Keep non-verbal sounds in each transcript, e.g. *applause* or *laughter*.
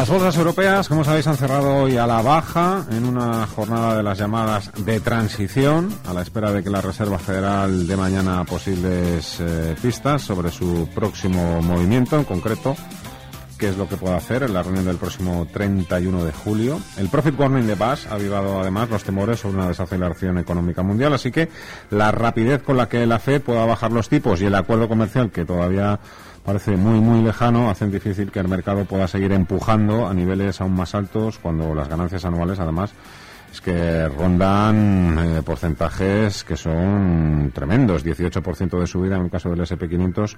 Las bolsas europeas, como sabéis, han cerrado hoy a la baja en una jornada de las llamadas de transición, a la espera de que la Reserva Federal dé mañana posibles eh, pistas sobre su próximo movimiento, en concreto, qué es lo que puede hacer en la reunión del próximo 31 de julio. El Profit Warning de BAS ha avivado además los temores sobre una desaceleración económica mundial, así que la rapidez con la que la Fed pueda bajar los tipos y el acuerdo comercial que todavía parece muy muy lejano, hacen difícil que el mercado pueda seguir empujando a niveles aún más altos cuando las ganancias anuales además es que rondan eh, porcentajes que son tremendos, 18% de subida en el caso del SP500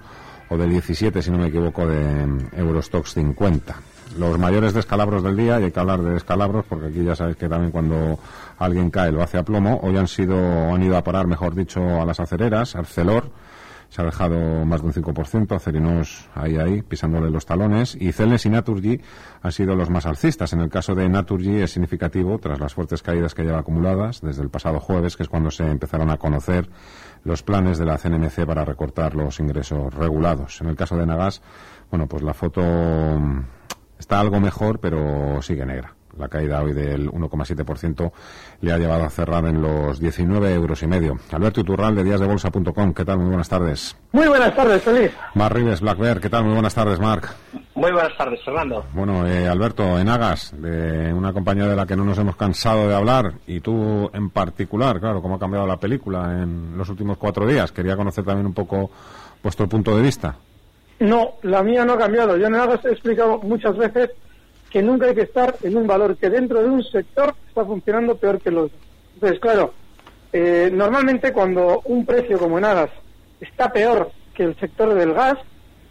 o del 17, si no me equivoco, de Eurostox 50. Los mayores descalabros del día, y hay que hablar de descalabros porque aquí ya sabéis que también cuando alguien cae lo hace a plomo, hoy han sido han ido a parar, mejor dicho, a las acereras, Arcelor, se ha dejado más de un 5%, Acerinos ahí, ahí, pisándole los talones, y Celes y Naturgy han sido los más alcistas. En el caso de Naturgy es significativo, tras las fuertes caídas que lleva acumuladas desde el pasado jueves, que es cuando se empezaron a conocer los planes de la CNMC para recortar los ingresos regulados. En el caso de Nagas, bueno, pues la foto está algo mejor, pero sigue negra. La caída hoy del 1,7% le ha llevado a cerrar en los 19 euros y medio. Alberto Iturral de díasdebolsa.com, ¿qué tal? Muy buenas tardes. Muy buenas tardes, feliz. Mar Rives, Black Bear, ¿qué tal? Muy buenas tardes, Marc. Muy buenas tardes, Fernando. Bueno, eh, Alberto, en Agas, de una compañía de la que no nos hemos cansado de hablar, y tú en particular, claro, cómo ha cambiado la película en los últimos cuatro días. Quería conocer también un poco vuestro punto de vista. No, la mía no ha cambiado. Yo en Agas he explicado muchas veces que nunca hay que estar en un valor que dentro de un sector está funcionando peor que el otro. Entonces, claro, eh, normalmente cuando un precio como en Agas está peor que el sector del gas,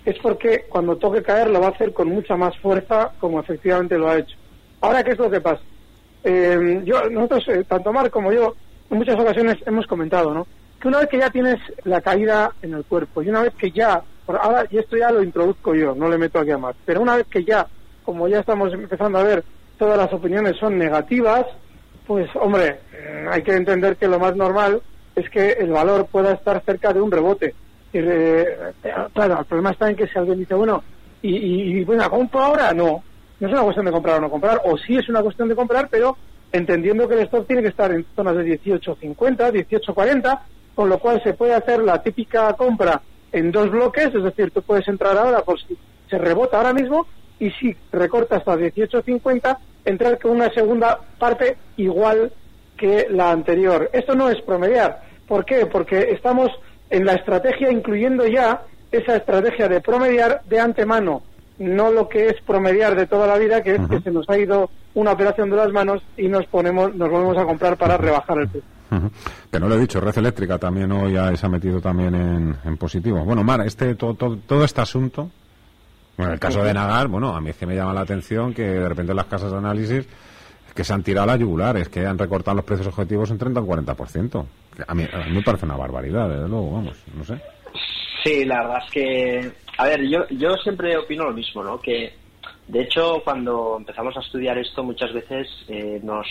es porque cuando toque caer lo va a hacer con mucha más fuerza como efectivamente lo ha hecho. Ahora, ¿qué es lo que pasa? Eh, yo, nosotros, eh, tanto Mar como yo, en muchas ocasiones hemos comentado, ¿no? Que una vez que ya tienes la caída en el cuerpo y una vez que ya, ahora y esto ya lo introduzco yo, no le meto aquí a Mar, pero una vez que ya como ya estamos empezando a ver, todas las opiniones son negativas, pues hombre, eh, hay que entender que lo más normal es que el valor pueda estar cerca de un rebote. Y, eh, claro, el problema está en que si alguien dice, bueno, y, y, bueno, ¿compro ahora? No, no es una cuestión de comprar o no comprar, o sí es una cuestión de comprar, pero entendiendo que el stock tiene que estar en zonas de 18.50, 18.40, con lo cual se puede hacer la típica compra en dos bloques, es decir, tú puedes entrar ahora por si se rebota ahora mismo y si recorta hasta 18.50, entrar con una segunda parte igual que la anterior. Esto no es promediar. ¿Por qué? Porque estamos en la estrategia incluyendo ya esa estrategia de promediar de antemano, no lo que es promediar de toda la vida, que es que se nos ha ido una operación de las manos y nos ponemos, nos volvemos a comprar para rebajar el precio. Que no lo he dicho, Red Eléctrica también hoy se ha metido también en, positivo. Bueno, Mar, este, todo, todo este asunto, bueno, en el caso de Nagar, bueno, a mí es que me llama la atención que de repente las casas de análisis que se han tirado a la yugular, es que han recortado los precios objetivos en 30 o 40%. A mí, a mí me parece una barbaridad, desde luego, vamos, no sé. Sí, la verdad es que, a ver, yo, yo siempre opino lo mismo, ¿no? Que, de hecho, cuando empezamos a estudiar esto, muchas veces eh, nos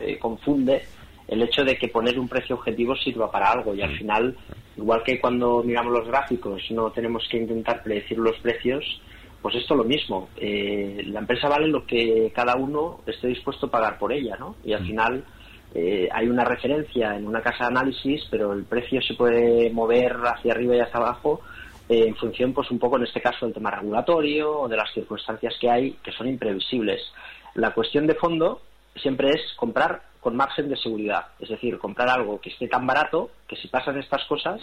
eh, confunde el hecho de que poner un precio objetivo sirva para algo y al final Igual que cuando miramos los gráficos no tenemos que intentar predecir los precios, pues esto lo mismo. Eh, la empresa vale lo que cada uno esté dispuesto a pagar por ella, ¿no? Y al mm. final eh, hay una referencia en una casa de análisis, pero el precio se puede mover hacia arriba y hacia abajo eh, en función, pues un poco en este caso del tema regulatorio o de las circunstancias que hay que son imprevisibles. La cuestión de fondo siempre es comprar con margen de seguridad, es decir, comprar algo que esté tan barato que si pasan estas cosas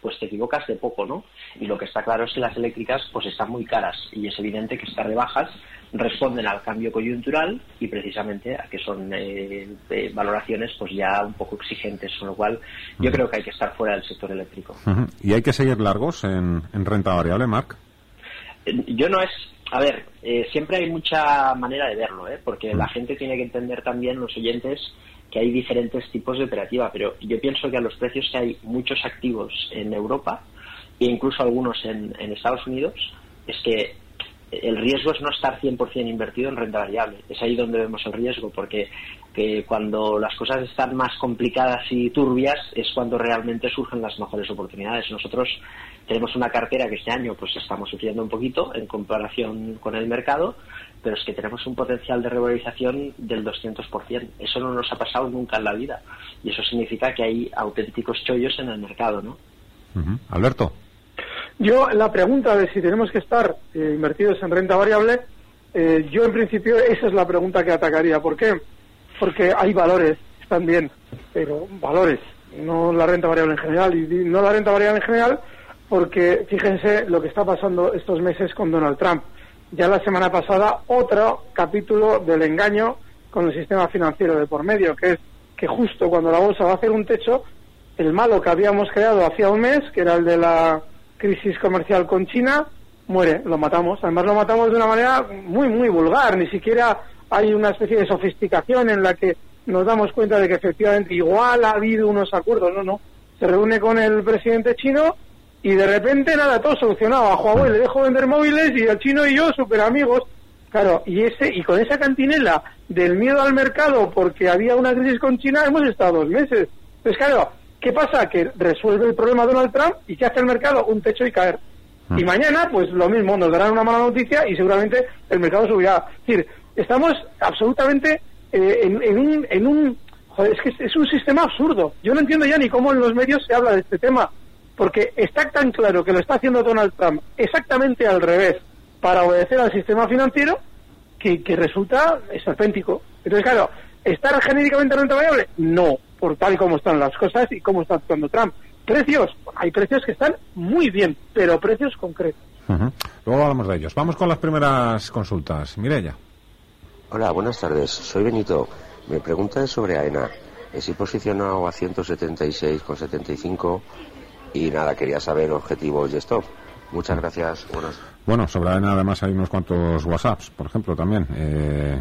pues te equivocas de poco, ¿no? Y lo que está claro es que las eléctricas pues están muy caras y es evidente que estas rebajas responden al cambio coyuntural y precisamente a que son eh, valoraciones pues ya un poco exigentes, con lo cual yo creo que hay que estar fuera del sector eléctrico. ¿Y hay que seguir largos en, renta variable, Marc? Eh, yo no es, a ver, eh, siempre hay mucha manera de verlo, ¿eh? porque la gente tiene que entender también, los oyentes, que hay diferentes tipos de operativa, pero yo pienso que a los precios que hay muchos activos en Europa e incluso algunos en, Estados Unidos, es que el riesgo es no estar 100% invertido en renta variable. Es ahí donde vemos el riesgo, porque que cuando las cosas están más complicadas y turbias es cuando realmente surgen las mejores oportunidades. Nosotros tenemos una cartera que este año pues estamos sufriendo un poquito en comparación con el mercado, pero es que tenemos un potencial de revalorización del 200%. Eso no nos ha pasado nunca en la vida. Y eso significa que hay auténticos chollos en el mercado, ¿no? Alberto. Yo, la pregunta de si tenemos que estar eh, invertidos en renta variable, eh, yo en principio esa es la pregunta que atacaría. ¿Por qué? Porque hay valores, están bien, pero valores, no la renta variable en general. Y no la renta variable en general porque fíjense lo que está pasando estos meses con Donald Trump ya la semana pasada otro capítulo del engaño con el sistema financiero de por medio, que es que justo cuando la bolsa va a hacer un techo, el malo que habíamos creado hacía un mes, que era el de la crisis comercial con China, muere, lo matamos. Además lo matamos de una manera muy, muy vulgar, ni siquiera hay una especie de sofisticación en la que nos damos cuenta de que efectivamente igual ha habido unos acuerdos, no, no. Se reúne con el presidente chino y de repente nada, todo solucionado. A Huawei le dejo vender móviles y al chino y yo super amigos. Claro, y ese y con esa cantinela del miedo al mercado porque había una crisis con China hemos estado dos meses. Pues claro, ¿qué pasa? Que resuelve el problema Donald Trump y ¿qué hace el mercado? Un techo y caer. Y mm. mañana, pues lo mismo, nos darán una mala noticia y seguramente el mercado subirá. Es decir, estamos absolutamente eh, en, un... En un joder, es que es un sistema absurdo. Yo no entiendo ya ni cómo en los medios se habla de este tema porque está tan claro que lo está haciendo Donald Trump exactamente al revés para obedecer al sistema financiero que, resulta esperpéntico. Entonces, claro, ¿estar genéricamente en renta variable? No, por tal y como están las cosas y cómo está actuando Trump. Precios, hay precios que están muy bien, pero precios concretos. Luego hablamos de ellos. Vamos con las primeras consultas. Mireya. Hola, buenas tardes. Soy Benito. Mi pregunta es sobre AENA. He posicionado a 176,75 y nada, quería saber objetivos y stop. Muchas gracias. Buenos. Bueno, sobre AENA además hay unos cuantos WhatsApps, por ejemplo, también. Eh,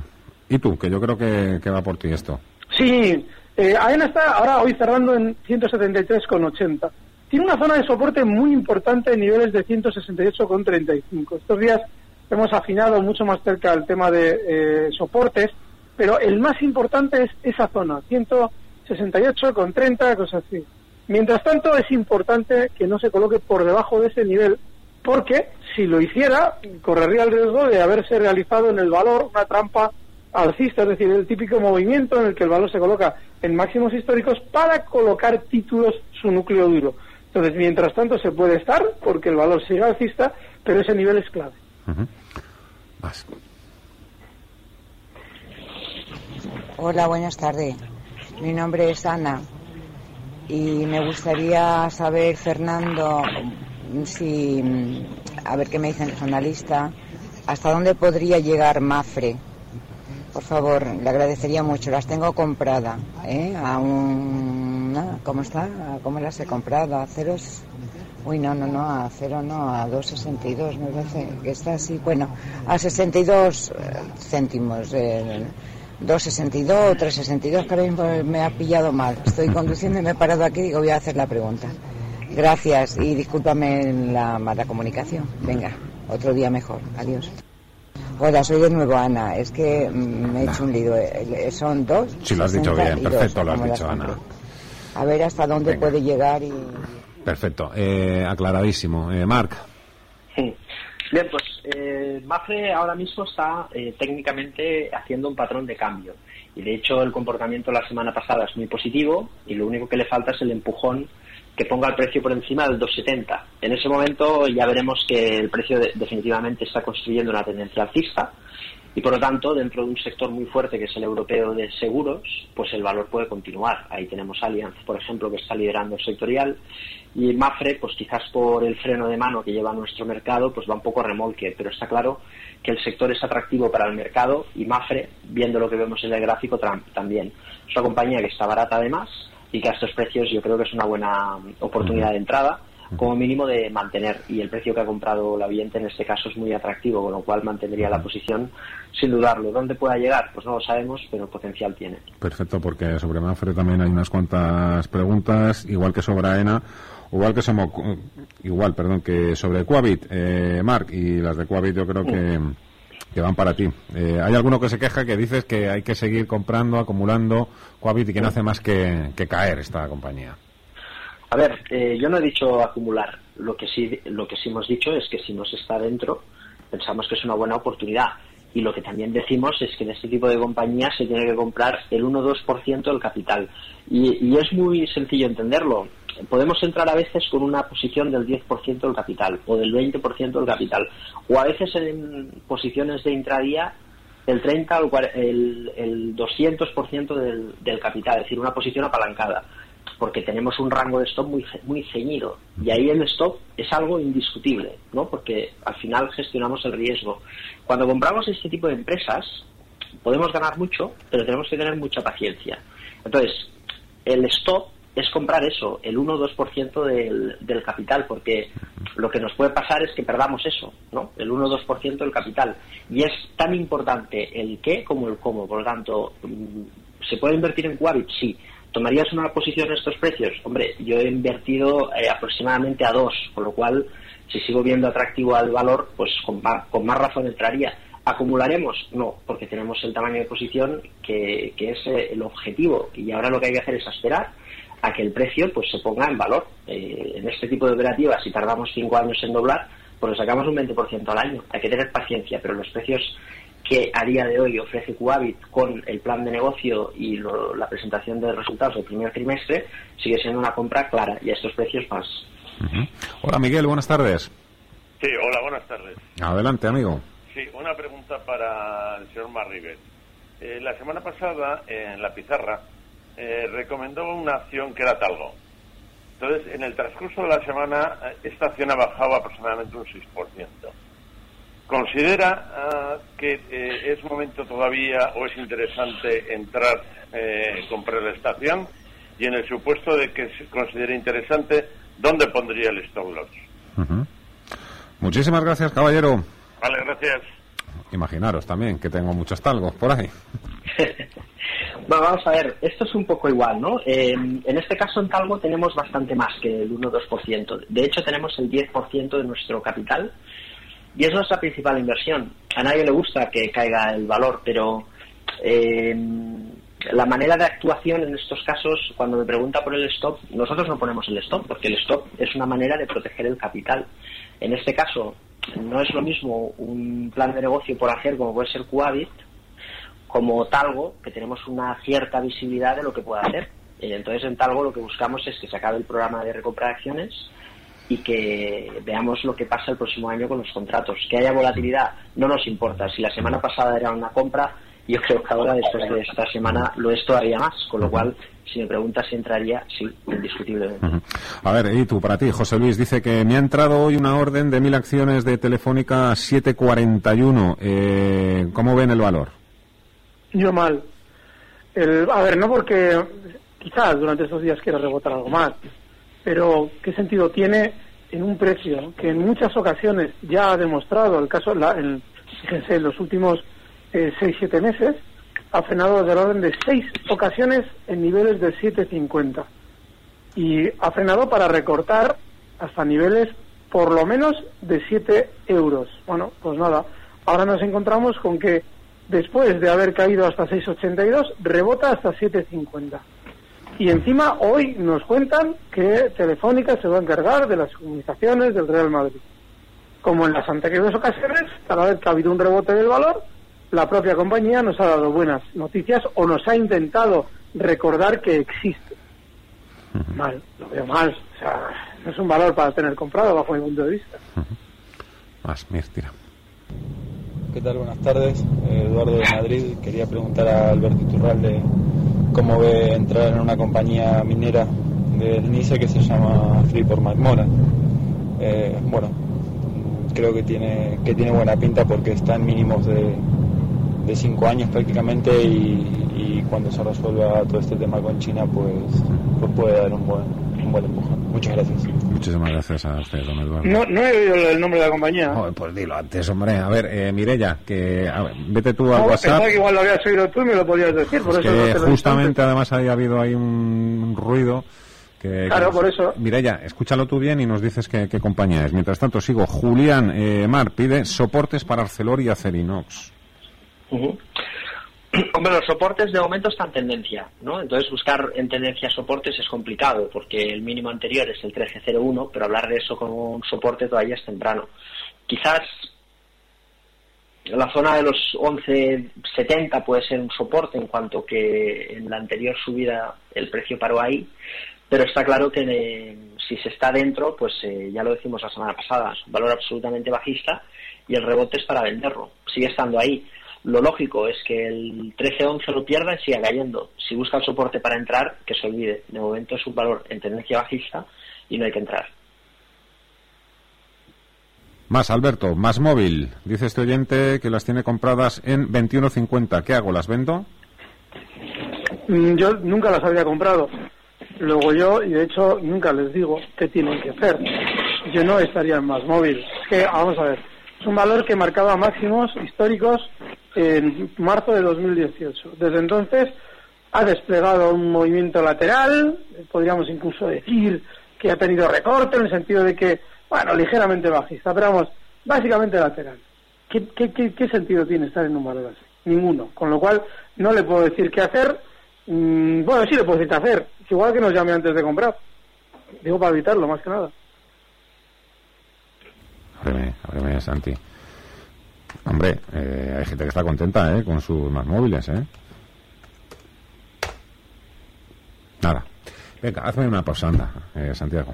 ¿Y tú? Que yo creo que, va por ti esto. Sí, eh, AENA está ahora hoy cerrando en 173,80. Tiene una zona de soporte muy importante en niveles de 168,35. Estos días hemos afinado mucho más cerca el tema de eh, soportes, pero el más importante es esa zona, 168,30, cosas así. Mientras tanto, es importante que no se coloque por debajo de ese nivel, porque si lo hiciera, correría el riesgo de haberse realizado en el valor una trampa alcista, es decir, el típico movimiento en el que el valor se coloca en máximos históricos para colocar títulos su núcleo duro. Entonces, mientras tanto, se puede estar porque el valor sigue alcista, pero ese nivel es clave. Hola, buenas tardes. Mi nombre es Ana y me gustaría saber, Fernando, si, a ver qué me dicen los analistas, hasta dónde podría llegar Mafre. Por favor, le agradecería mucho. Las tengo compradas, ¿eh? A un... ¿Cómo está? ¿Cómo las he comprado? ¿A ceros? Uy, no, no, no, a cero no, a 2,62 me parece que está así. Bueno, a 62 eh, céntimos. Eh, 262 o 362, que ahora me ha pillado mal. Estoy conduciendo y me he parado aquí y digo, voy a hacer la pregunta. Gracias y discúlpame la mala comunicación. Venga, otro día mejor. Adiós. Hola, soy de nuevo Ana. Es que mm, me he hecho un lío. Eh, son dos. Sí, lo has dicho bien. Perfecto, lo has dicho, Ana. A ver hasta dónde puede llegar y Perfecto, eh, aclaradísimo. Eh, Marc. Bien, pues eh, ahora mismo está eh, técnicamente haciendo un patrón de cambio. Y de hecho el comportamiento la semana pasada es muy positivo y lo único que le falta es el empujón que ponga el precio por encima del 2,70. En ese momento ya veremos que el precio definitivamente está construyendo una tendencia alcista y por lo tanto, dentro de un sector muy fuerte que es el europeo de seguros, pues el valor puede continuar. Ahí tenemos Allianz, por ejemplo, que está liderando el sectorial y Mafre, pues quizás por el freno de mano que lleva nuestro mercado, pues va un poco a remolque, pero está claro que el sector es atractivo para el mercado y Mafre, viendo lo que vemos en el gráfico, también. Es una compañía que está barata además y que a estos precios yo creo que es una buena oportunidad de entrada como mínimo de mantener y el precio que ha comprado la Viente en este caso es muy atractivo, con lo cual mantendría la posición sin dudarlo. ¿Dónde pueda llegar? Pues no lo sabemos, pero potencial tiene. Perfecto, porque sobre Mafre también hay unas cuantas preguntas, igual que sobre AENA, igual que somos, igual, perdón, que sobre Quabit, eh, Marc, y las de Quabit yo creo que, que van para ti. Eh, hay alguno que se queja que dices que hay que seguir comprando, acumulando Quabit y que no hace más que caer esta compañía. A ver, eh, yo no he dicho acumular. Lo que sí, lo que sí hemos dicho es que si no se está dentro, pensamos que es una buena oportunidad. Y lo que también decimos es que en este tipo de compañías se tiene que comprar el 1-2% del capital. Y, y, es muy sencillo entenderlo. Podemos entrar a veces con una posición del 10% del capital o del 20% del capital. O a veces en posiciones de intradía el 30 o el, el 200% del, del capital, es decir, una posición apalancada porque tenemos un rango de stop muy, muy ceñido. Y ahí el stop es algo indiscutible, ¿no? Porque al final gestionamos el riesgo. Cuando compramos este tipo de empresas, podemos ganar mucho, pero tenemos que tener mucha paciencia. Entonces, el stop es comprar eso, el 1 o 2% del, del capital, porque lo que nos puede pasar es que perdamos eso, ¿no? El 1 o 2% del capital. Y es tan importante el qué como el cómo. Por lo tanto, mm, ¿se puede invertir en Quabit? Sí ¿Tomarías una posición en estos precios? Hombre, yo he invertido eh, aproximadamente a dos, con lo cual, si sigo viendo atractivo al valor, pues con más, con más razón entraría. ¿Acumularemos? No, porque tenemos el tamaño de posición que, es eh, el objetivo y ahora lo que hay que hacer es esperar a que el precio pues se ponga en valor. Eh, en este tipo de operativas, si tardamos cinco años en doblar, pues lo sacamos un 20% al año. Hay que tener paciencia, pero los precios que a día de hoy ofrece Cuavit con el plan de negocio y la presentación de resultados del primer trimestre sigue siendo una compra clara y a estos precios más. Hola Miguel, buenas tardes. Sí, hola, buenas tardes. Adelante, amigo. Sí, una pregunta para el señor Marrivet. Eh, la semana pasada, en la pizarra, eh, recomendó una acción que era Talgo. Entonces, en el transcurso de la semana, eh, esta acción ha bajado aproximadamente un 6%. ¿Considera ah, que eh, es momento todavía o es interesante entrar, eh, comprar la estación? Y en el supuesto de que se considere interesante, ¿dónde pondría el stop loss? Muchísimas gracias, caballero. Vale, gracias. Imaginaros también que tengo muchos talgos por ahí. *laughs* bueno, vamos a ver, esto es un poco igual, ¿no? en este caso en Talgo tenemos bastante más que el 1-2%. De hecho, tenemos el 10% de nuestro capital y es nuestra principal inversión. A nadie le gusta que caiga el valor, pero eh, la manera de actuación en estos casos, cuando me pregunta por el stop, nosotros no ponemos el stop, porque el stop es una manera de proteger el capital. En este caso, no es lo mismo un plan de negocio por hacer como puede ser Coavit, como Talgo, que tenemos una cierta visibilidad de lo que puede hacer. Eh, entonces, en Talgo lo que buscamos es que se acabe el programa de recompra de acciones y que veamos lo que pasa el próximo año con los contratos. Que haya volatilidad no nos importa. Si la semana pasada era una compra, yo creo que ahora, después de esta semana, lo es todavía más. Con lo cual, si me preguntas si entraría, sí, indiscutiblemente. A ver, y tú, para ti, José Luis, dice que me ha entrado hoy una orden de mil acciones de Telefónica 741. Eh, ¿Cómo ven el valor? Yo mal. El, a ver, no porque quizás durante estos días quiera rebotar algo más pero ¿qué sentido tiene en un precio que en muchas ocasiones ya ha demostrado, el caso, la, en, fíjense, en los últimos eh, 6-7 meses, ha frenado del orden de 6 ocasiones en niveles de 7,50 y ha frenado para recortar hasta niveles por lo menos de 7 euros. Bueno, pues nada, ahora nos encontramos con que después de haber caído hasta 6,82, rebota hasta 7,50. Y encima hoy nos cuentan que Telefónica se va a encargar de las comunicaciones del Real Madrid. Como en las anteriores ocasiones, cada vez que ha habido un rebote del valor, la propia compañía nos ha dado buenas noticias o nos ha intentado recordar que existe. Mal, lo veo mal. O sea, no es un valor para tener comprado bajo mi punto de vista. Más, mira, tira. ¿Qué tal? Buenas tardes. Eh, Eduardo de Madrid. Quería preguntar a Alberto Iturralde cómo ve entrar en una compañía minera de Nice que se llama Freeport McMoran. Eh, bueno, creo que tiene, que tiene buena pinta porque está en mínimos de, de cinco años prácticamente y, y cuando se resuelva todo este tema con China pues, pues puede dar un buen, un buen empujón. Muchas gracias. Muchísimas gracias a usted, don Eduardo. No, no he oído el nombre de la compañía. Joder, pues dilo antes, hombre. A ver, eh, Mirella, que a ver, vete tú al No, WhatsApp. que igual lo habías oído tú y me lo podías decir. Por Es eso no que he justamente además había habido ahí un ruido que... Claro, que- por eso. Mireya, escúchalo tú bien y nos dices qué, qué compañía es. Mientras tanto sigo. Julián eh, Mar pide soportes para Arcelor y Acerinox. Ujú. *clears throat* Hombre, los soportes de momento están en tendencia, ¿no? Entonces buscar en tendencia soportes es complicado porque el mínimo anterior es el 1301, pero hablar de eso como un soporte todavía es temprano. Quizás la zona de los 11.70 puede ser un soporte en cuanto que en la anterior subida el precio paró ahí, pero está claro que eh, si se está dentro, pues eh, ya lo decimos la semana pasada, es un valor absolutamente bajista y el rebote es para venderlo, sigue estando ahí. Lo lógico es que el 13-11 lo pierda y siga cayendo. Si busca el soporte para entrar, que se olvide. De momento es un valor en tendencia bajista y no hay que entrar. Más Alberto, más móvil. Dice este oyente que las tiene compradas en 21.50. ¿Qué hago? ¿Las vendo? Mm, Yo nunca las había comprado. Luego yo, y de hecho nunca les digo qué tienen que hacer. Yo no estaría en más móvil. Es que, vamos a ver, es un valor que marcaba máximos históricos en marzo de 2018. Desde entonces ha desplegado un movimiento lateral, podríamos incluso decir que ha tenido recorte en el sentido de que, bueno, ligeramente bajista, pero vamos, básicamente lateral. ¿Qué, qué, qué, sentido tiene estar en un valor así? Ninguno. Con lo cual, no le puedo decir qué hacer. Mm, bueno, sí le puedo decir qué hacer. Igual que nos llame antes de comprar. Digo para evitarlo, más que nada. Ábreme, ábreme, Santi. Hombre, eh, hay gente que está contenta, ¿eh? Con sus más móviles, ¿eh? Nada. Venga, hazme una pausa, anda, eh, Santiago.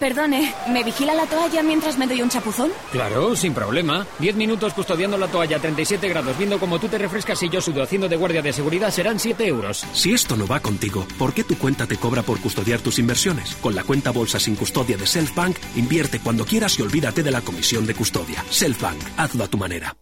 Perdone, ¿me vigila la toalla mientras me doy un chapuzón? Claro, sin problema. Diez minutos custodiando la toalla a 37 grados, viendo cómo tú te refrescas y yo sudo haciendo de guardia de seguridad, serán 7 euros. Si esto no va contigo, ¿por qué tu cuenta te cobra por custodiar tus inversiones? Con la cuenta bolsa sin custodia de Selfbank, invierte cuando quieras y olvídate de la comisión de custodia. Selfbank, hazlo a tu manera.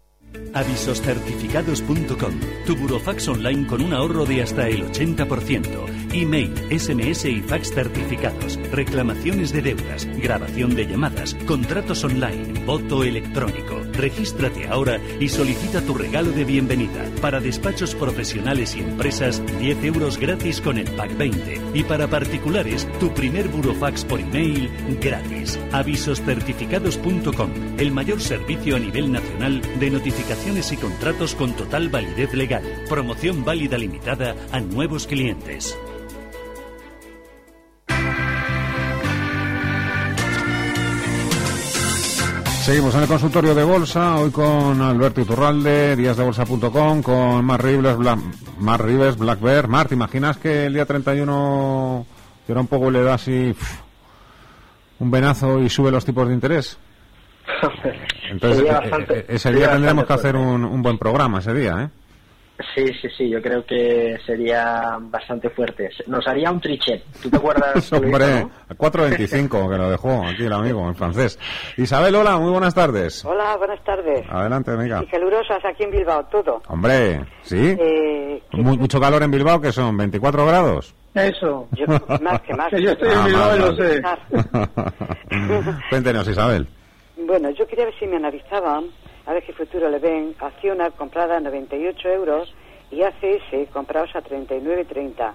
Avisoscertificados.com, tu burofax online con un ahorro de hasta el 80%. Email, SMS y fax certificados, reclamaciones de deudas, grabación de llamadas, contratos online, voto electrónico. Regístrate ahora y solicita tu regalo de bienvenida. Para despachos profesionales y empresas, 10 euros gratis con el pack 20. Y para particulares, tu primer burofax por email gratis. Avisoscertificados.com, el mayor servicio a nivel nacional de notificaciones y contratos con total validez legal. Promoción válida limitada a nuevos clientes. Seguimos en el consultorio de bolsa, hoy con Alberto Iturralde, díasdebolsa.com, con Mar Rives, Bla Mar Rives, Black Bear. Mar, ¿te imaginas que el día 31 tira un poco y le da así un venazo y sube los tipos de interés? *laughs* Entonces, Sería eh, bastante- eh, ese día tendremos que hacer un, un buen programa, ese día, ¿eh? Sí, sí, sí, yo creo que sería bastante fuerte. Nos haría un trichet. ¿Tú te acuerdas? *laughs* Hombre, no? a 4.25 que lo dejó aquí el amigo en francés. Isabel, hola, muy buenas tardes. Hola, buenas tardes. Adelante, amiga. Y calurosas aquí en Bilbao, todo. Hombre, ¿sí? Eh, Mu- mucho calor en Bilbao, que son 24 grados. Eso. yo, más que más. *laughs* Que yo estoy en Ah, Bilbao y más, lo sé. *laughs* Cuéntenos, Isabel. Bueno, yo quería ver si me analizaban, a ver qué futuro le ven. Acciona comprada a 98 euros y ACS comprados a 39,30.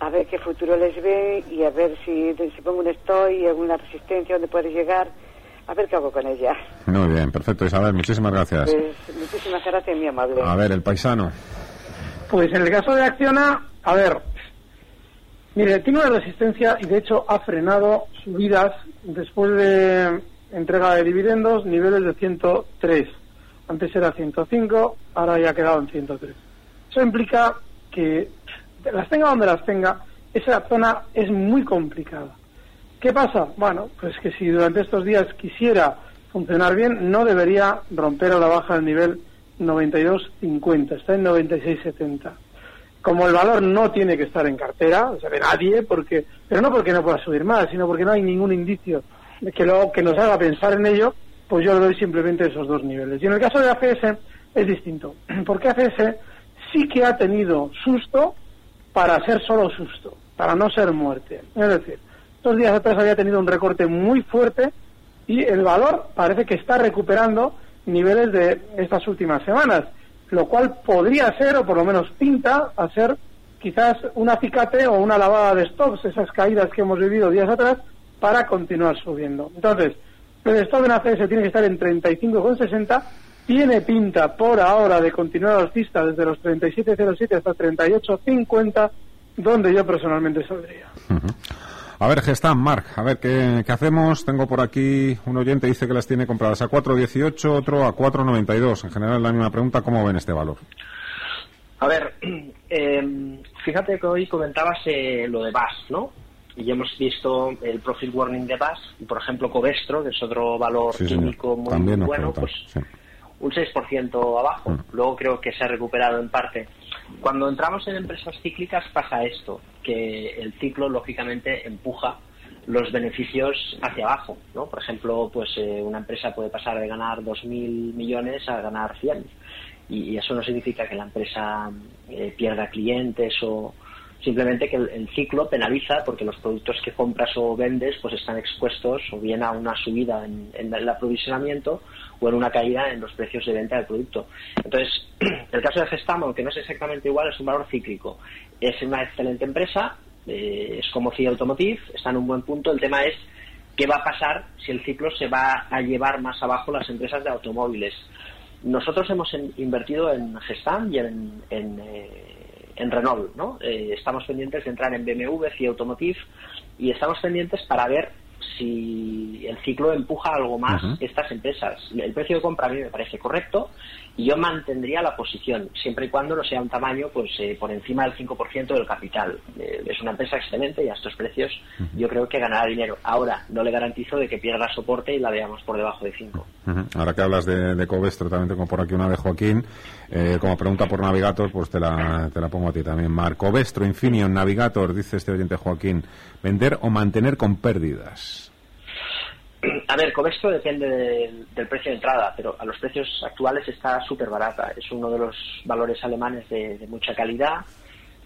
A ver qué futuro les ven y a ver si, si pongo un stop y alguna resistencia donde puede llegar. A ver qué hago con ella. Muy bien, perfecto, Isabel. Muchísimas gracias. Pues, muchísimas gracias, mi amable. A ver, el paisano. Pues en el caso de Acciona, a ver, mire, tiene una resistencia y de hecho ha frenado subidas después de entrega de dividendos, niveles de 103. Antes era 105, ahora ya ha quedado en 103. Eso implica que las tenga donde las tenga, esa zona es muy complicada. ¿Qué pasa? Bueno, pues que si durante estos días quisiera funcionar bien, no debería romper a la baja el nivel 92.50, está en 96.70. Como el valor no tiene que estar en cartera, o sea, de nadie, porque, pero no porque no pueda subir más, sino porque no hay ningún indicio que, lo, que nos haga pensar en ello, pues yo le doy simplemente esos dos niveles. Y en el caso de ACS es distinto, *clears throat* porque ACS sí que ha tenido susto para ser solo susto, para no ser muerte. Es decir, estos días atrás había tenido un recorte muy fuerte y el valor parece que está recuperando niveles de estas últimas semanas, lo cual podría ser, o por lo menos pinta, a ser quizás un acicate o una lavada de stops, esas caídas que hemos vivido días atrás, para continuar subiendo. Entonces, el stop en ACS tiene que estar en 35,60, tiene pinta por ahora de continuar alcista desde los 37,07 hasta 38,50, donde yo personalmente saldría. A ver, Gestam, Marc, a ver ¿qué, ¿qué, hacemos. Tengo por aquí un oyente dice que las tiene compradas a 4.18, otro a 4.92. En general, la misma pregunta, ¿cómo ven este valor? A ver, eh, *clears throat* fíjate que hoy comentabas eh, lo de BAS, ¿no? Y hemos visto el profit warning de BAS, y por ejemplo Covestro, que es otro valor Sí, químico muy nos bueno, pues sí. un 6% abajo. Mm. Luego creo que se ha recuperado en parte. Cuando entramos en empresas cíclicas pasa esto, que el ciclo lógicamente empuja los beneficios hacia abajo, ¿no? Por ejemplo, pues eh, una empresa puede pasar de ganar 2.000 millones a ganar 100 y, y eso no significa que la empresa eh, pierda clientes o simplemente que el, ciclo penaliza porque los productos que compras o vendes pues están expuestos o bien a una subida en, el aprovisionamiento o en una caída en los precios de venta del producto. Entonces, *clears throat* el caso de Gestamo, aunque no es exactamente igual, es un valor cíclico. Es una excelente empresa, eh, es como CIA Automotive, está en un buen punto. El tema es qué va a pasar si el ciclo se va a llevar más abajo las empresas de automóviles. Nosotros hemos invertido en Gestam y en, en, eh, en Renault, ¿no? Eh, estamos pendientes de entrar en BMW, CIA Automotive y estamos pendientes para ver si el ciclo empuja algo más estas empresas. El precio de compra a mí me parece correcto y yo mantendría la posición, siempre y cuando no sea un tamaño pues eh, por encima del 5% del capital. Eh, es una empresa excelente y a estos precios yo creo que ganará dinero. Ahora, no le garantizo de que pierda soporte y la veamos por debajo de 5. Ujú. Ahora que hablas de, de Covestro, también tengo por aquí una de Joaquín. Eh, como pregunta por Navigator, pues te la, te la pongo a ti también. Mar, Covestro, Infineon, Navigator, dice este oyente Joaquín. ¿Vender o mantener con pérdidas? *clears throat* A ver, Covestro depende del, del precio de entrada, pero a los precios actuales está súper barata. Es uno de los valores alemanes de, de mucha calidad.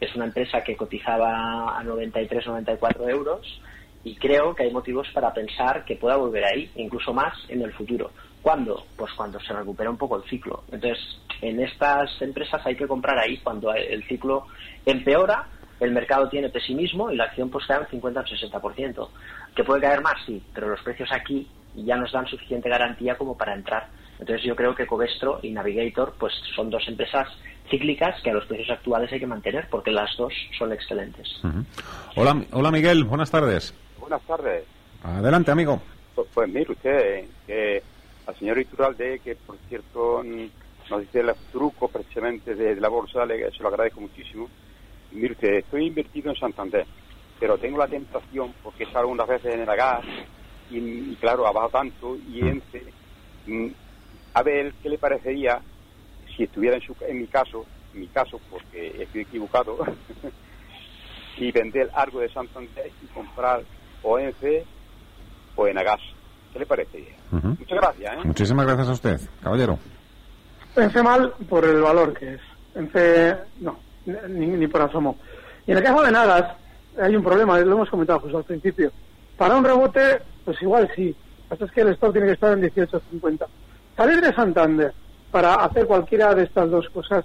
Es una empresa que cotizaba a 93, 94 euros y creo que hay motivos para pensar que pueda volver ahí, incluso más en el futuro. ¿Cuándo? Pues cuando se recupera un poco el ciclo. Entonces, en estas empresas hay que comprar ahí cuando el ciclo empeora, el mercado tiene pesimismo y la acción pues cae un 50 o 60%. ¿Que puede caer más? Sí, pero los precios aquí ya nos dan suficiente garantía como para entrar. Entonces yo creo que Covestro y Navigator pues son dos empresas cíclicas que a los precios actuales hay que mantener porque las dos son excelentes. Hola, hola Miguel, buenas tardes. Buenas tardes. Adelante, amigo. Pues, pues mire usted, que al señor Iturralde, que por cierto nos dice el truco precisamente de, de la bolsa, le, se lo agradezco muchísimo. Usted, estoy invertido en Santander, pero tengo la tentación, porque he estado algunas veces en el gas, y, y claro, ha bajado tanto, y ENCE, mm, a ver qué le parecería si estuviera en, su, en mi caso, en mi caso, porque estoy equivocado, *laughs* y vender algo de Santander y comprar o ENCE o Enagas. ¿Qué le parecería? Ujú. Muchas gracias, ¿eh? Muchísimas gracias a usted, caballero. Pensé mal por el valor que es. Pensé, no, ni, ni por asomo. Y en el caso de Nagas, hay un problema, lo hemos comentado justo al principio. Para un rebote, pues igual sí, Lo que es que el stop tiene que estar en 18.50. Salir de Santander para hacer cualquiera de estas dos cosas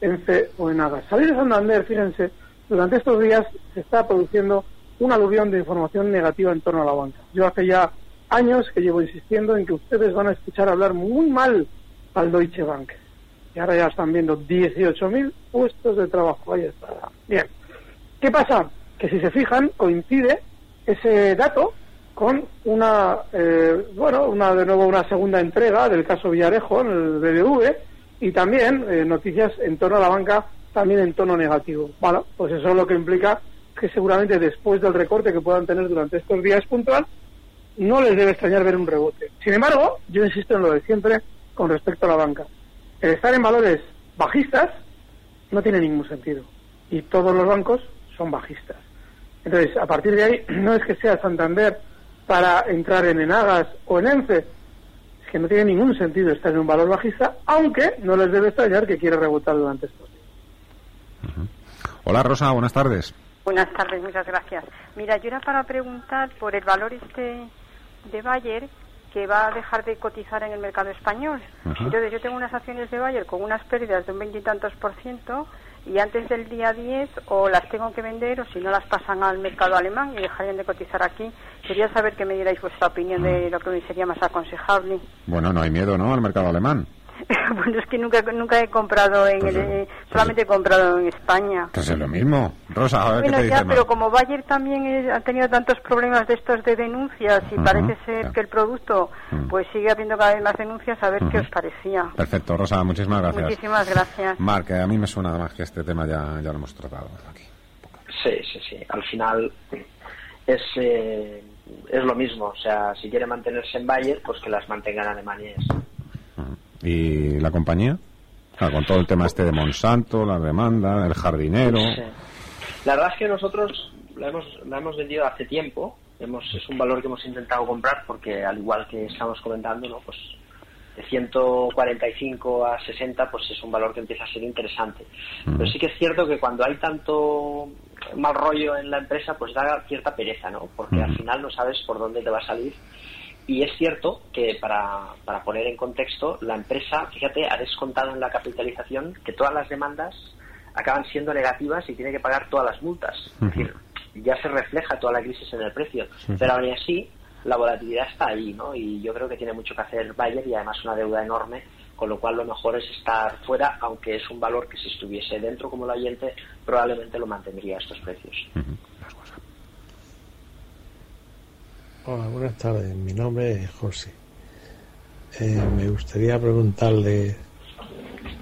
en C o en AGAS. Salir de Santander, fíjense, durante estos días se está produciendo un aluvión de información negativa en torno a la banca. Yo hace ya años que llevo insistiendo en que ustedes van a escuchar hablar muy mal al Deutsche Bank. Y ahora ya están viendo 18.000 puestos de trabajo. Ahí está. Bien. ¿Qué pasa? Que si se fijan, coincide ese dato con una, eh, bueno, una de nuevo una segunda entrega del caso Villarejo en el BBV y también eh, noticias en torno a la banca también en tono negativo. Bueno, pues eso es lo que implica que seguramente después del recorte que puedan tener durante estos días puntual, no les debe extrañar ver un rebote. Sin embargo, yo insisto en lo de siempre con respecto a la banca. El estar en valores bajistas no tiene ningún sentido. Y todos los bancos son bajistas. Entonces, a partir de ahí, *clears throat* no es que sea Santander para entrar en Enagas o en ENCE, es que no tiene ningún sentido estar en un valor bajista, aunque no les debe extrañar que quiere rebotar durante estos días. Hola Rosa, buenas tardes. Buenas tardes, muchas gracias. Mira, yo era para preguntar por el valor este de Bayer que va a dejar de cotizar en el mercado español. Entonces, yo tengo unas acciones de Bayer con unas pérdidas de un veintitantos por ciento y antes del día 10 o las tengo que vender o si no las pasan al mercado alemán y dejarían de cotizar aquí. Quería saber que me dierais vuestra opinión de lo que me sería más aconsejable. Bueno, no hay miedo, ¿no? Al mercado alemán. *laughs* bueno, es que nunca nunca he comprado en Pues, el, eh, solamente he comprado en España. Pues es lo mismo. Rosa, a ver Bueno, qué te ya, dice pero más. como Bayer también ha tenido tantos problemas de estos de denuncias y parece ser que el producto pues sigue habiendo cada vez más denuncias, a ver qué Ujú. os parecía. Perfecto, Rosa, muchísimas gracias. Muchísimas gracias. Marc, eh, a mí me suena además que este tema ya, ya lo hemos tratado aquí. Sí, sí, sí. Al final es, eh, es lo mismo. O sea, si quiere mantenerse en Bayer, pues que las mantenga en Alemania. Y ya está. ¿Y la compañía? Claro, con todo el tema este de Monsanto, la demanda, el jardinero. Sí. La verdad es que nosotros la hemos, la hemos vendido hace tiempo. Hemos, es un valor que hemos intentado comprar porque, al igual que estamos comentando, ¿no? pues de 145 a 60 pues es un valor que empieza a ser interesante. Pero sí que es cierto que cuando hay tanto mal rollo en la empresa, pues da cierta pereza, ¿no? Porque al final no sabes por dónde te va a salir. Y es cierto que para, para poner en contexto, la empresa, fíjate, ha descontado en la capitalización que todas las demandas acaban siendo negativas y tiene que pagar todas las multas. Es decir, ya se refleja toda la crisis en el precio. Pero aún así, la volatilidad está ahí, ¿no? Y yo creo que tiene mucho que hacer Bayer y además una deuda enorme, con lo cual lo mejor es estar fuera, aunque es un valor que si estuviese dentro como el oyente, probablemente lo mantendría a estos precios. Hola, buenas tardes. Mi nombre es José. Eh, me gustaría preguntarle,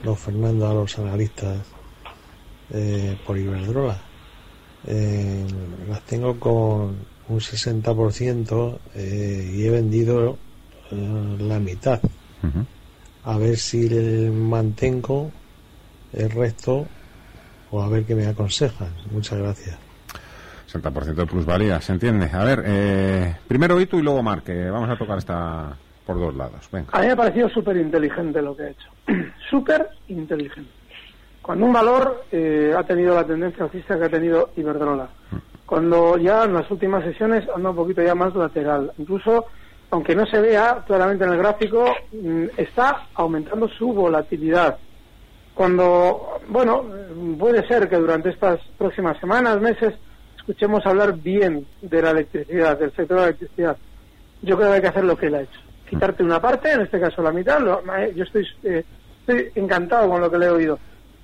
don Fernando, a los analistas eh, por Iberdrola. Eh, las tengo con un 60% eh, y he vendido la mitad. A ver si le mantengo el resto o a ver qué me aconsejan. Muchas gracias. 60% de plusvalía, ¿se entiende? A ver, eh, primero Itu y luego Marc, que vamos a tocar esta por dos lados. Venga. A mí me ha parecido súper inteligente lo que ha hecho. *clears throat* súper inteligente. Cuando un valor eh, ha tenido la tendencia alcista que ha tenido Iberdrola. Cuando ya en las últimas sesiones anda un poquito ya más lateral. Incluso, aunque no se vea claramente en el gráfico, mm, está aumentando su volatilidad. Cuando, bueno, mm, puede ser que durante estas próximas semanas, meses, escuchemos hablar bien de la electricidad, del sector de la electricidad. Yo creo que hay que hacer lo que él ha hecho. Quitarte una parte, en este caso la mitad. lo- eh, yo estoy, eh, estoy encantado con lo que le he oído.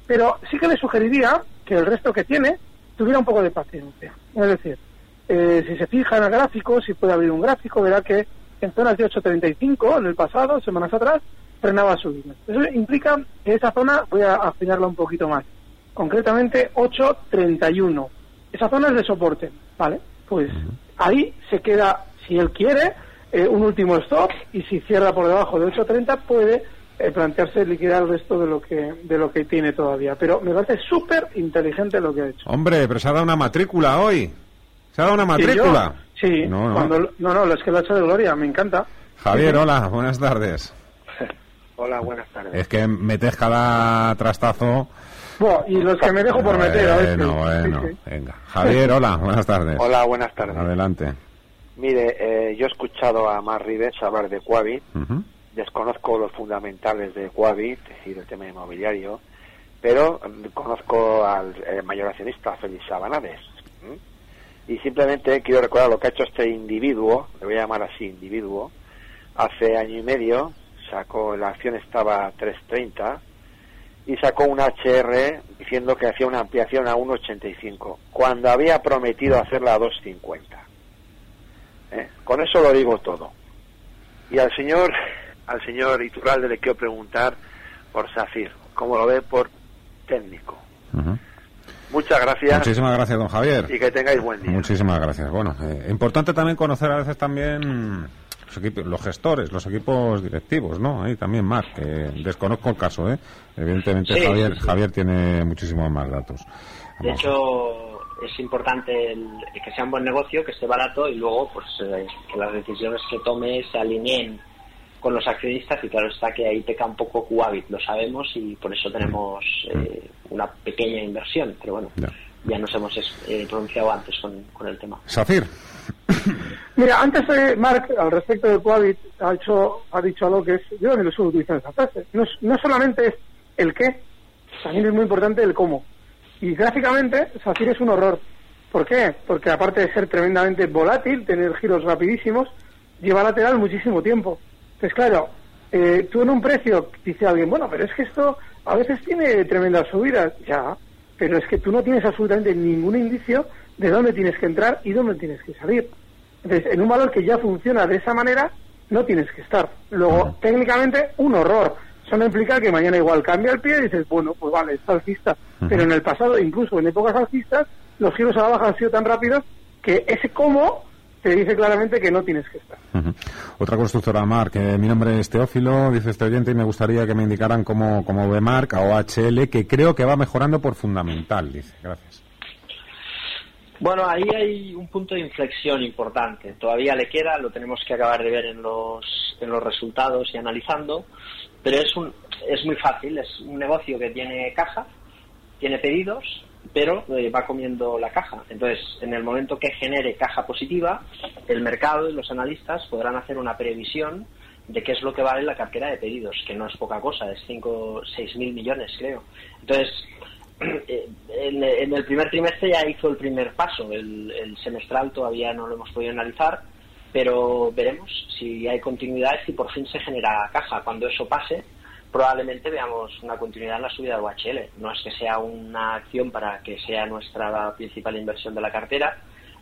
Pero sí que le sugeriría que el resto que tiene tuviera un poco de paciencia. Es decir, eh, si se fija en el gráfico, si puede abrir un gráfico, verá que en zonas de 8.35 en el pasado, semanas atrás, frenaba subir. Eso implica que esa zona voy a afinarla un poquito más. Concretamente 8.31. Esa zona es de soporte, ¿vale? Pues ahí se queda, si él quiere, eh, un último stop y si cierra por debajo de 8.30 puede eh, plantearse liquidar el resto de lo que de lo que tiene todavía. Pero me parece súper inteligente lo que ha hecho. Hombre, pero se ha dado una matrícula hoy. Se ha dado una Sí, matrícula. Sí, No, no. cuando- no, no, es que lo ha hecho de gloria, me encanta. Javier, hola, buenas tardes. *laughs* Hola, buenas tardes. Es que metes cada trastazo. Y los que me dejo por meter a veces. Bueno, bueno, Sí, sí. venga. Javier, hola, buenas tardes. Hola, buenas tardes. Adelante. Mire, eh, yo he escuchado a Mar Rivers hablar de Quavi, desconozco los fundamentales de Quavi, es decir, el tema inmobiliario, pero conozco al eh, mayor accionista, Félix Sabanades. Y simplemente quiero recordar lo que ha hecho este individuo, le voy a llamar así, individuo, hace año y medio, sacó, la acción estaba a 3.30 y sacó un HR diciendo que hacía una ampliación a 1.85, cuando había prometido hacerla a 2.50. ¿Eh? Con eso lo digo todo. Y al señor, al señor Iturralde le quiero preguntar por Safir, ¿cómo lo ve por técnico? Muchas gracias. Muchísimas gracias, don Javier. Y que tengáis buen día. Muchísimas gracias. Bueno, eh, importante también conocer a veces también los, equipos, los gestores, los equipos directivos, ¿no? Ahí también más, que desconozco el caso, ¿eh? Evidentemente Sí, Javier, sí, sí. Javier tiene muchísimos más datos. De hecho, es importante el- que sea un buen negocio, que esté barato y luego pues eh, que las decisiones que tome se alineen con los accionistas y claro está que ahí peca un poco Cuavit, lo sabemos y por eso tenemos eh, una pequeña inversión, pero bueno, ya nos hemos eh, pronunciado antes con, con el tema. Safir. *coughs* Mira, antes Mark, al respecto de Coavit, ha, hecho, ha dicho algo que es, yo también lo suelo utilizar esa frase, no solamente es el qué, también es muy importante el cómo. Y gráficamente, Safir es un horror. ¿Por qué? Porque aparte de ser tremendamente volátil, tener giros rapidísimos, lleva lateral muchísimo tiempo. Entonces, claro, eh, tú en un precio, dice alguien, bueno, pero es que esto a veces tiene tremendas subidas. Ya, pero es que tú no tienes absolutamente ningún indicio de dónde tienes que entrar y dónde tienes que salir. Entonces, en un valor que ya funciona de esa manera, no tienes que estar. Luego, técnicamente, un horror. Eso no implica que mañana igual cambia el pie y dices, bueno, pues vale, es alcista. Pero en el pasado, incluso en épocas alcistas, los giros a la baja han sido tan rápidos que ese cómo te dice claramente que no tienes que estar. Ujú. Otra constructora, Marc. eh, mi nombre es Teófilo, dice este oyente, y me gustaría que me indicaran cómo, cómo ve Marc a OHL, que creo que va mejorando por fundamental, dice. Gracias. Bueno, ahí hay un punto de inflexión importante. Todavía le queda, lo tenemos que acabar de ver en los, en los resultados y analizando, pero es, un, es muy fácil. Es un negocio que tiene caja, tiene pedidos, pero eh, va comiendo la caja. Entonces, en el momento que genere caja positiva, el mercado y los analistas podrán hacer una previsión de qué es lo que vale la cartera de pedidos, que no es poca cosa, es 5 6 mil millones, creo. Entonces, *clears throat* eh, en, el primer trimestre ya hizo el primer paso, el, el semestral todavía no lo hemos podido analizar, pero veremos si hay continuidad y si por fin se genera caja. Cuando eso pase, probablemente veamos una continuidad en la subida del UHL. No es que sea una acción para que sea nuestra principal inversión de la cartera,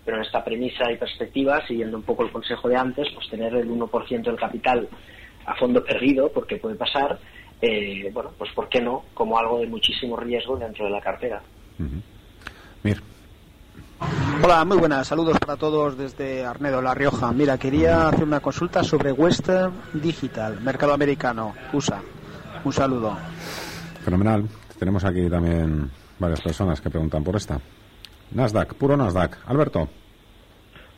pero en esta premisa y perspectiva, siguiendo un poco el consejo de antes, pues tener el 1% del capital a fondo perdido, porque puede pasar, eh, bueno, pues ¿por qué no? Como algo de muchísimo riesgo dentro de la cartera. Hola, muy buenas. Saludos para todos desde Arnedo, La Rioja. Mira, quería hacer una consulta sobre Western Digital, mercado americano, USA. Un saludo. Fenomenal. Tenemos aquí también varias personas que preguntan por esta. Nasdaq, puro Nasdaq. Alberto.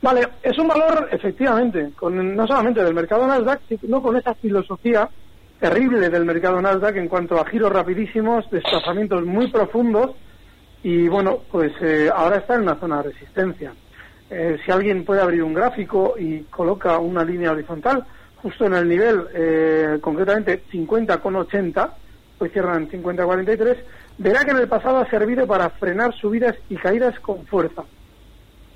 Vale, es un valor, efectivamente, con, no solamente del mercado Nasdaq, sino con esa filosofía terrible del mercado Nasdaq en cuanto a giros rapidísimos, desplazamientos muy profundos y bueno, pues eh, ahora está en una zona de resistencia. Eh, si alguien puede abrir un gráfico y coloca una línea horizontal justo en el nivel, eh, concretamente 50,80, hoy cierran 50,43, verá que en el pasado ha servido para frenar subidas y caídas con fuerza.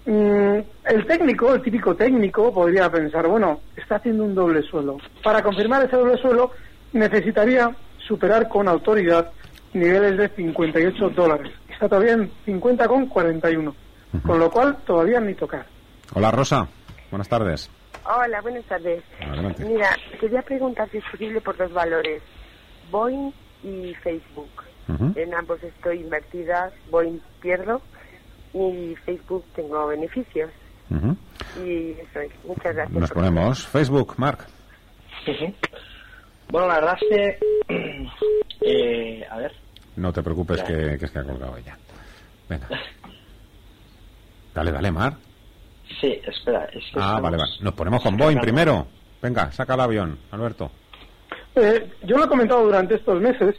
Mm, el técnico, el típico técnico, podría pensar, bueno, está haciendo un doble suelo. Para confirmar ese doble suelo necesitaría superar con autoridad niveles de 58 dólares. Está todavía en 50,41, con lo cual todavía ni tocar. Hola, Rosa. Buenas tardes. Hola, buenas tardes. Adelante. Mira, quería preguntar si es posible por dos valores, Boeing y Facebook. En ambos estoy invertida, Boeing pierdo y Facebook tengo beneficios. Y eso es. Muchas gracias. Nos ponemos. Facebook, Marc. Bueno, la verdad es que, *clears throat* eh, a ver, No te preocupes que, que es que ha colgado ella. Venga. Dale, dale, Marc. Sí, espera, es que Ah, estamos- vale, vale. Nos ponemos con Boeing primero. Venga, saca el avión, Alberto. Eh, yo lo he comentado durante estos meses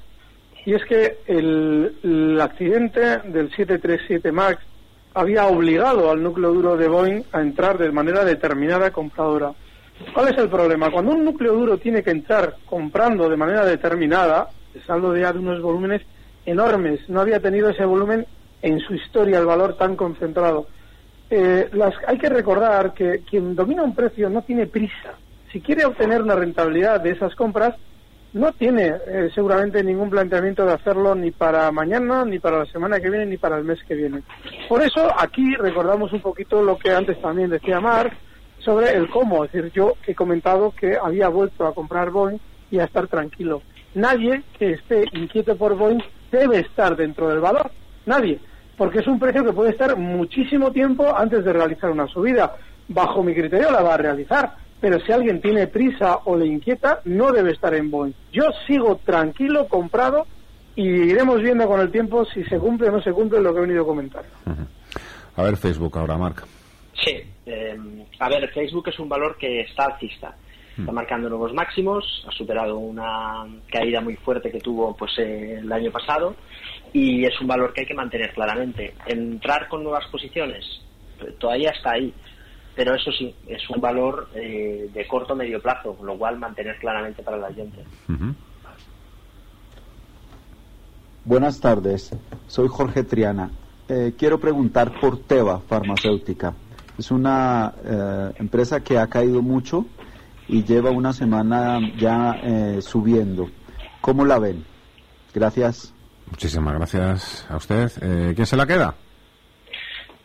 y es que el, el accidente del 737 MAX había obligado al núcleo duro de Boeing a entrar de manera determinada compradora. ¿Cuál es el problema? Cuando un núcleo duro tiene que entrar comprando de manera determinada, es algo ya de unos volúmenes enormes, no había tenido ese volumen en su historia el valor tan concentrado. Eh, las, hay que recordar que quien domina un precio no tiene prisa. Si quiere obtener una rentabilidad de esas compras, no tiene eh, seguramente ningún planteamiento de hacerlo ni para mañana, ni para la semana que viene, ni para el mes que viene. Por eso aquí recordamos un poquito lo que antes también decía Mark sobre el cómo. Es decir, yo he comentado que había vuelto a comprar Boeing y a estar tranquilo. Nadie que esté inquieto por Boeing debe estar dentro del valor. Nadie. Porque es un precio que puede estar muchísimo tiempo antes de realizar una subida. Bajo mi criterio la va a realizar pero si alguien tiene prisa o le inquieta, no debe estar en Boeing. Yo sigo tranquilo, comprado, y iremos viendo con el tiempo si se cumple o no se cumple lo que he venido comentando. A ver, Facebook ahora, Marc. Sí, eh, a ver, Facebook es un valor que está alcista. Está marcando nuevos máximos, ha superado una caída muy fuerte que tuvo pues eh, el año pasado y es un valor que hay que mantener claramente. Entrar con nuevas posiciones, todavía está ahí pero eso sí, es un valor eh, de corto medio plazo, lo cual mantener claramente para la gente. Buenas tardes, soy Jorge Triana. Eh, quiero preguntar por Teva Farmacéutica. Es una eh, empresa que ha caído mucho y lleva una semana ya subiendo. ¿Cómo la ven? Gracias. Muchísimas gracias a usted. ¿Quién se la queda?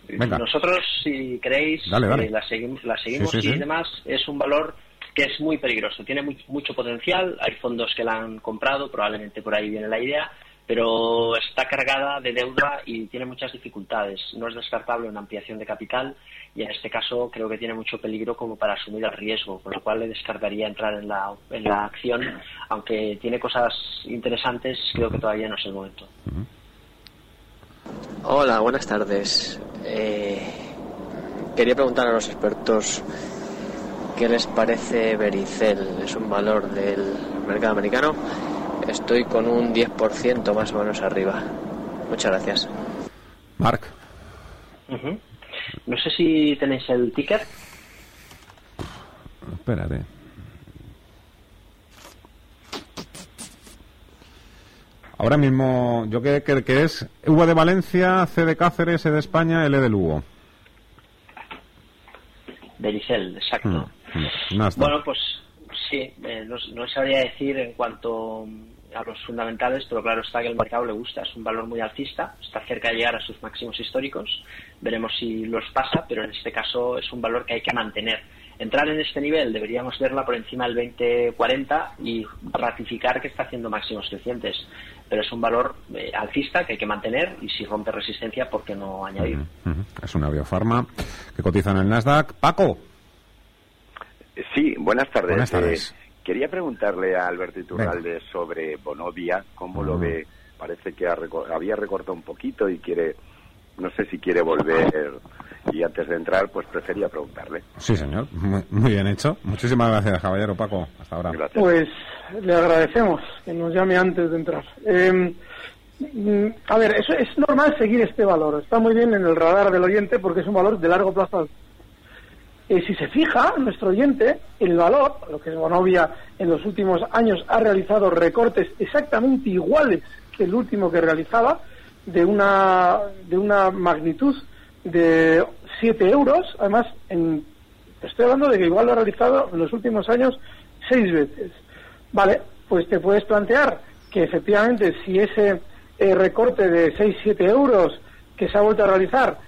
Nosotros, si queréis, eh, la seguimos, la seguimos y demás, es un valor que es muy peligroso. Tiene mucho potencial, hay fondos que la han comprado, probablemente por ahí viene la idea, pero está cargada de deuda y tiene muchas dificultades. No es descartable una ampliación de capital y en este caso creo que tiene mucho peligro como para asumir el riesgo, con lo cual le descartaría entrar en la, en la acción, aunque tiene cosas interesantes, creo que todavía no es el momento. Hola, buenas tardes. Eh, quería preguntar a los expertos qué les parece Bericel. ¿Es un valor del mercado americano? Estoy con un 10% más o menos arriba. Muchas gracias. Mark. No sé si tenéis el ticket. Espérate. Ahora mismo, yo creo que, es V de Valencia, C de Cáceres, E de España, L de Lugo. Bericel, exacto. Mm, mm, bueno, pues sí, eh, no, sabría decir en cuanto a los fundamentales, pero claro está que el mercado le gusta, es un valor muy alcista, está cerca de llegar a sus máximos históricos, veremos si los pasa, pero en este caso es un valor que hay que mantener entrar en este nivel deberíamos verla por encima del 20-40 y ratificar que está haciendo máximos crecientes. Pero es un valor eh, alcista que hay que mantener y si rompe resistencia, ¿por qué no añadir? Es una biofarma que cotiza en el Nasdaq. Paco. Sí, buenas tardes. Buenas tardes. Eh, quería preguntarle a Alberto Iturralde sobre Bonovia, cómo lo ve. Parece que había recortado un poquito y quiere no sé si quiere volver y antes de entrar, pues prefería preguntarle. Sí, señor. Muy, bien hecho. Muchísimas gracias, caballero Paco. Hasta ahora. Pues le agradecemos que nos llame antes de entrar. Em, mm, a ver, eso es normal seguir este valor. Está muy bien en el radar del oyente porque es un valor de largo plazo. Eh, si se fija, nuestro oyente, el valor, lo que es Bonovia en los últimos años ha realizado recortes exactamente iguales que el último que realizaba, de una, de una magnitud de 7 euros. Además, en, estoy hablando de que igual lo ha realizado en los últimos años seis veces. Vale, pues te puedes plantear que efectivamente si ese eh, recorte de 6-7 euros que se ha vuelto a realizar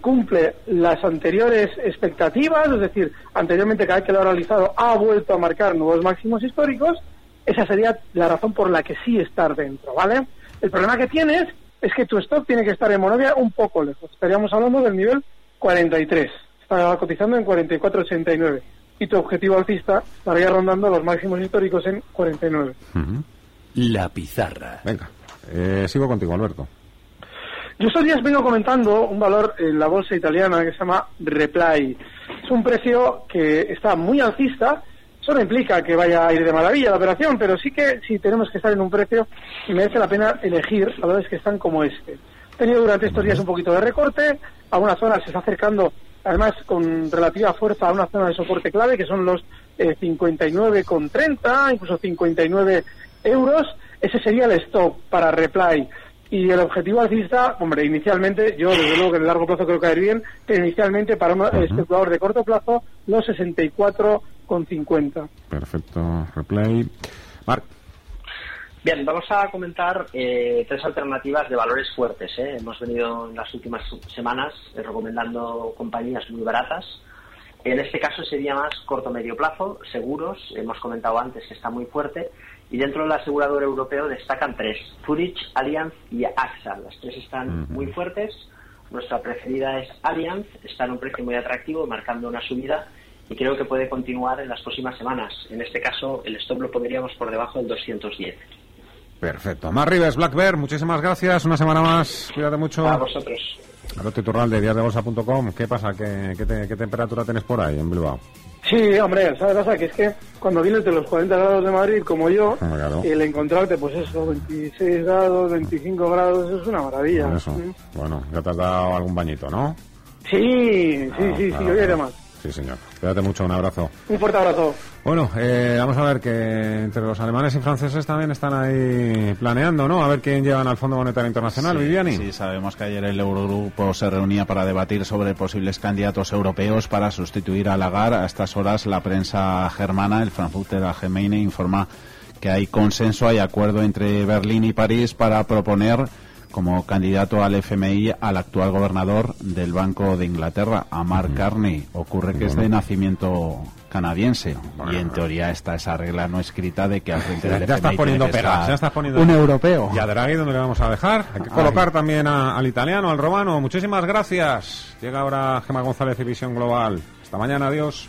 cumple las anteriores expectativas, es decir, anteriormente cada vez que lo ha realizado ha vuelto a marcar nuevos máximos históricos, esa sería la razón por la que sí estar dentro, ¿vale? El problema que tienes es que tu stock tiene que estar en Monovia un poco lejos. Estaríamos hablando del nivel 43. Está cotizando en 44.89. Y tu objetivo alcista estaría rondando los máximos históricos en 49. La pizarra. Venga, eh, sigo contigo, Alberto. Yo estos días vengo comentando un valor en la bolsa italiana que se llama Reply. Es un precio que está muy alcista eso no implica que vaya a ir de maravilla la operación, pero sí que si tenemos que estar en un precio, merece la pena elegir valores que están como este. tenido durante estos días un poquito de recorte, a una zona se está acercando, además con relativa fuerza, a una zona de soporte clave, que son los eh, 59,30, incluso 59 euros. Ese sería el stop para Reply. Y el objetivo alcista, hombre, inicialmente, yo desde luego que en el largo plazo creo caer bien, pero inicialmente para un especulador de corto plazo, los 64,50. Perfecto, replay. Marc. Bien, vamos a comentar eh, tres alternativas de valores fuertes. ¿eh? Hemos venido en las últimas semanas eh, recomendando compañías muy baratas. En este caso sería más corto-medio plazo, seguros. Hemos comentado antes que está muy fuerte. Y dentro del asegurador europeo destacan tres, Zurich, Allianz y AXA. Las tres están muy fuertes. Nuestra preferida es Allianz, está en un precio muy atractivo, marcando una subida y creo que puede continuar en las próximas semanas. En este caso, el stop lo pondríamos por debajo del 210. Perfecto. Más Rives, Black Bear, muchísimas gracias. Una semana más. Cuídate mucho. A vosotros. Alberto Iturral de diasdebolsa.com. ¿Qué pasa? ¿Qué, qué, te- qué temperatura tenés por ahí en Bilbao? Sí, hombre, ¿sabes qué pasa? Que es que cuando vienes de los 40 grados de Madrid, como yo, Claro. el encontrarte, pues eso, 26 grados, 25 grados, es una maravilla. Eso. Mm. Bueno, ya te has dado algún bañito, ¿no? Sí, sí, sí, sí, claro, hay de claro. más. Sí, señor. Cuídate mucho, un abrazo. Un fuerte abrazo. Bueno, eh, vamos a ver que entre los alemanes y franceses también están ahí planeando, ¿no? A ver quién llevan al Fondo Monetario Internacional, Sí, Viviani. Sí, sabemos que ayer el Eurogrupo se reunía para debatir sobre posibles candidatos europeos para sustituir a Lagarde. A estas horas la prensa germana, el Frankfurter Allgemeine, informa que hay consenso, hay acuerdo entre Berlín y París para proponer como candidato al FMI al actual gobernador del Banco de Inglaterra, a Mark Carney. Ocurre que es de nacimiento canadiense y en teoría está esa regla no escrita de que al frente del ya FMI estás poniendo estar ya estás poniendo un europeo. ¿Y a Draghi dónde le vamos a dejar? Hay que colocar también a- al italiano, al romano. Muchísimas gracias. Llega ahora Gemma González y Visión Global. Hasta mañana, adiós.